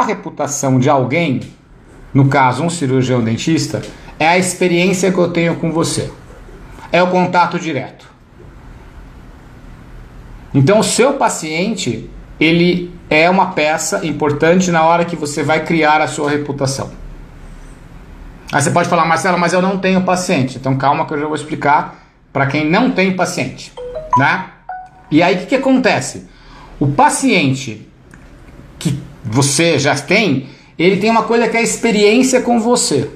a reputação de alguém, no caso um cirurgião dentista, é a experiência que eu tenho com você. É o contato direto. Então o seu paciente, ele é uma peça importante na hora que você vai criar a sua reputação. Aí você pode falar, Marcelo, mas eu não tenho paciente. Então calma que eu já vou explicar para quem não tem paciente, né? E aí o que, que acontece? O paciente você já tem, ele tem uma coisa que é a experiência com você.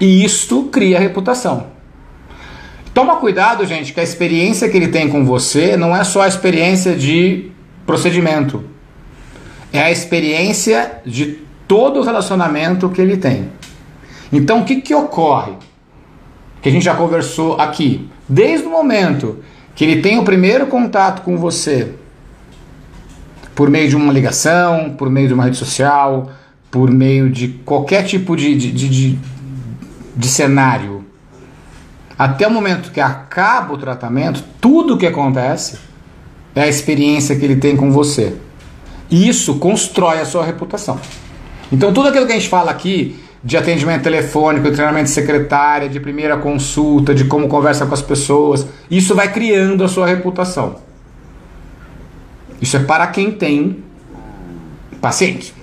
E isto cria reputação. Toma cuidado, gente, que a experiência que ele tem com você não é só a experiência de procedimento. É a experiência de todo o relacionamento que ele tem. Então, o que, que ocorre? Que a gente já conversou aqui. Desde o momento que ele tem o primeiro contato com você, por meio de uma ligação, por meio de uma rede social, por meio de qualquer tipo de, de, de, de, de cenário, até o momento que acaba o tratamento, tudo o que acontece é a experiência que ele tem com você. E isso constrói a sua reputação. Então, tudo aquilo que a gente fala aqui de atendimento telefônico, treinamento de secretária, de primeira consulta, de como conversa com as pessoas, isso vai criando a sua reputação. Isso é para quem tem paciente.